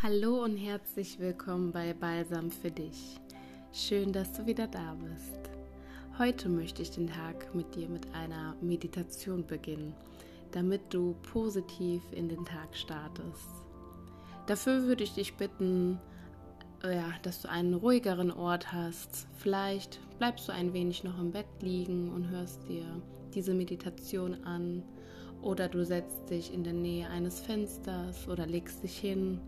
Hallo und herzlich willkommen bei Balsam für dich. Schön, dass du wieder da bist. Heute möchte ich den Tag mit dir mit einer Meditation beginnen, damit du positiv in den Tag startest. Dafür würde ich dich bitten, ja, dass du einen ruhigeren Ort hast. Vielleicht bleibst du ein wenig noch im Bett liegen und hörst dir diese Meditation an. Oder du setzt dich in der Nähe eines Fensters oder legst dich hin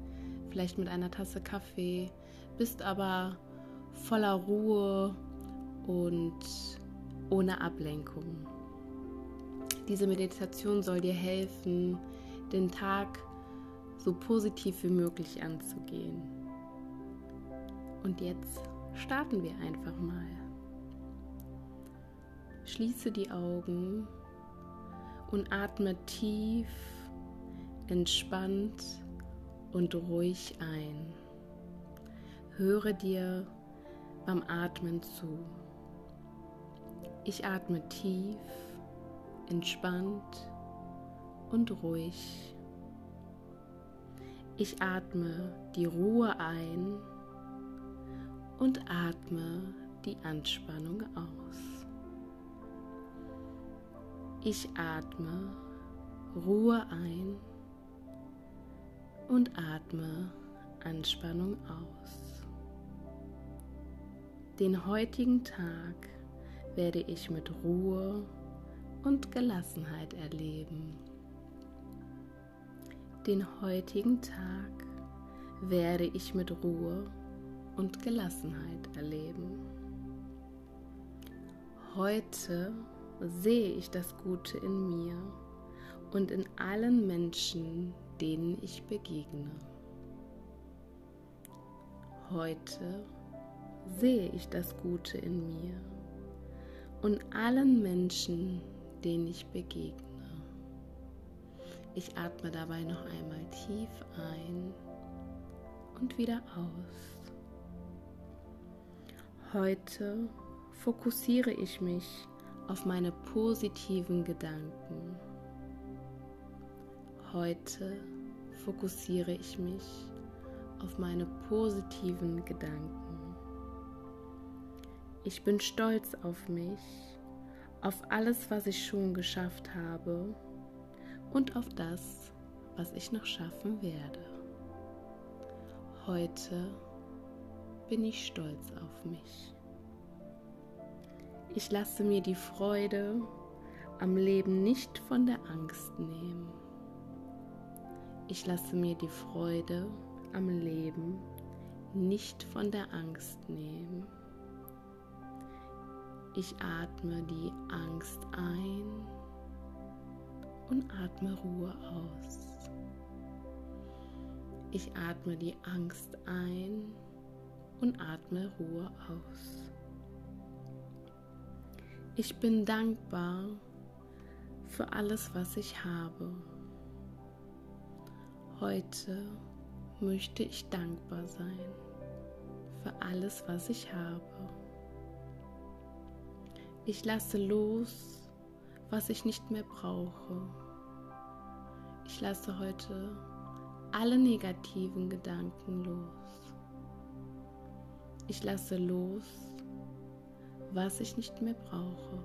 vielleicht mit einer Tasse Kaffee, bist aber voller Ruhe und ohne Ablenkung. Diese Meditation soll dir helfen, den Tag so positiv wie möglich anzugehen. Und jetzt starten wir einfach mal. Schließe die Augen und atme tief, entspannt und ruhig ein. Höre dir beim Atmen zu. Ich atme tief, entspannt und ruhig. Ich atme die Ruhe ein und atme die Anspannung aus. Ich atme Ruhe ein und atme Anspannung aus. Den heutigen Tag werde ich mit Ruhe und Gelassenheit erleben. Den heutigen Tag werde ich mit Ruhe und Gelassenheit erleben. Heute sehe ich das Gute in mir und in allen Menschen, denen ich begegne. Heute sehe ich das Gute in mir und allen Menschen, denen ich begegne. Ich atme dabei noch einmal tief ein und wieder aus. Heute fokussiere ich mich auf meine positiven Gedanken. Heute fokussiere ich mich auf meine positiven Gedanken. Ich bin stolz auf mich, auf alles, was ich schon geschafft habe und auf das, was ich noch schaffen werde. Heute bin ich stolz auf mich. Ich lasse mir die Freude am Leben nicht von der Angst nehmen. Ich lasse mir die Freude am Leben nicht von der Angst nehmen. Ich atme die Angst ein und atme Ruhe aus. Ich atme die Angst ein und atme Ruhe aus. Ich bin dankbar für alles, was ich habe. Heute möchte ich dankbar sein für alles, was ich habe. Ich lasse los, was ich nicht mehr brauche. Ich lasse heute alle negativen Gedanken los. Ich lasse los, was ich nicht mehr brauche.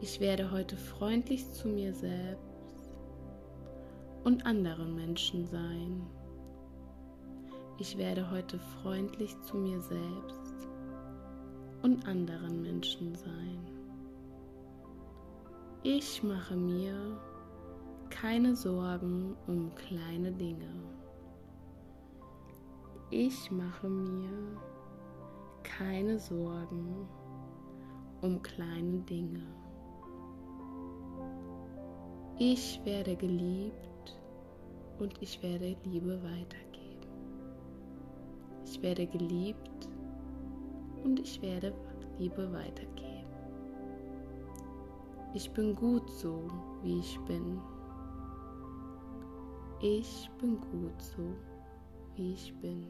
Ich werde heute freundlich zu mir selbst und anderen Menschen sein. Ich werde heute freundlich zu mir selbst und anderen Menschen sein. Ich mache mir keine Sorgen um kleine Dinge. Ich mache mir keine Sorgen um kleine Dinge. Ich werde geliebt und ich werde Liebe weitergeben. Ich werde geliebt und ich werde Liebe weitergeben. Ich bin gut so, wie ich bin. Ich bin gut so, wie ich bin.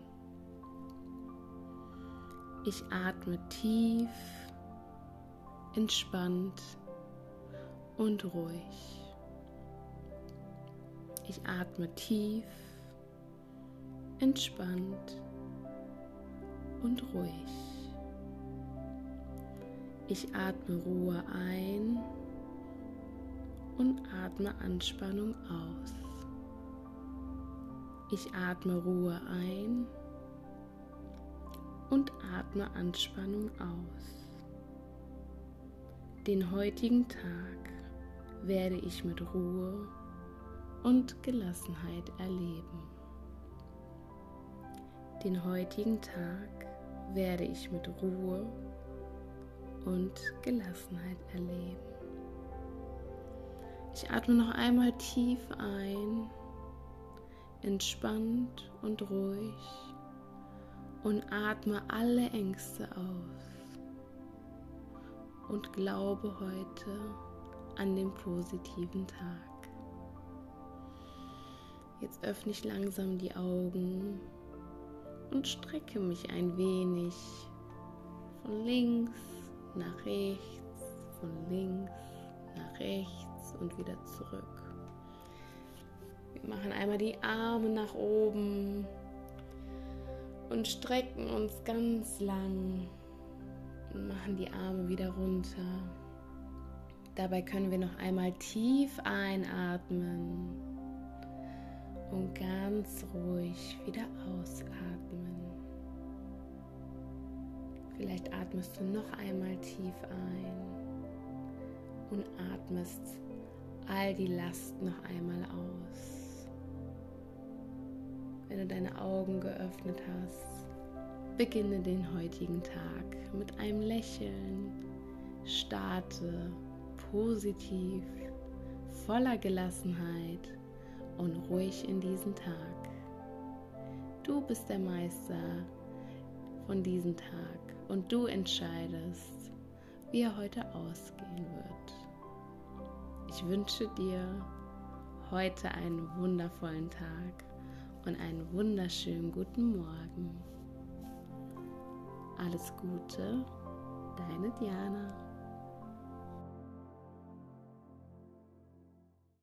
Ich atme tief, entspannt und ruhig. Ich atme tief, entspannt und ruhig. Ich atme Ruhe ein und atme Anspannung aus. Ich atme Ruhe ein und atme Anspannung aus. Den heutigen Tag werde ich mit Ruhe und Gelassenheit erleben. Den heutigen Tag werde ich mit Ruhe und Gelassenheit erleben. Ich atme noch einmal tief ein, entspannt und ruhig und atme alle Ängste aus und glaube heute an den positiven Tag. Jetzt öffne ich langsam die Augen und strecke mich ein wenig von links nach rechts, von links nach rechts und wieder zurück. Wir machen einmal die Arme nach oben und strecken uns ganz lang und machen die Arme wieder runter. Dabei können wir noch einmal tief einatmen und ganz ruhig wieder ausatmen. Vielleicht atmest du noch einmal tief ein und atmest all die Last noch einmal aus. Wenn du deine Augen geöffnet hast, beginne den heutigen Tag mit einem Lächeln. Starte positiv, voller Gelassenheit und ruhig in diesen Tag. Du bist der Meister von diesem Tag und du entscheidest, wie er heute ausgehen wird. Ich wünsche dir heute einen wundervollen Tag und einen wunderschönen guten Morgen. Alles Gute, deine Diana.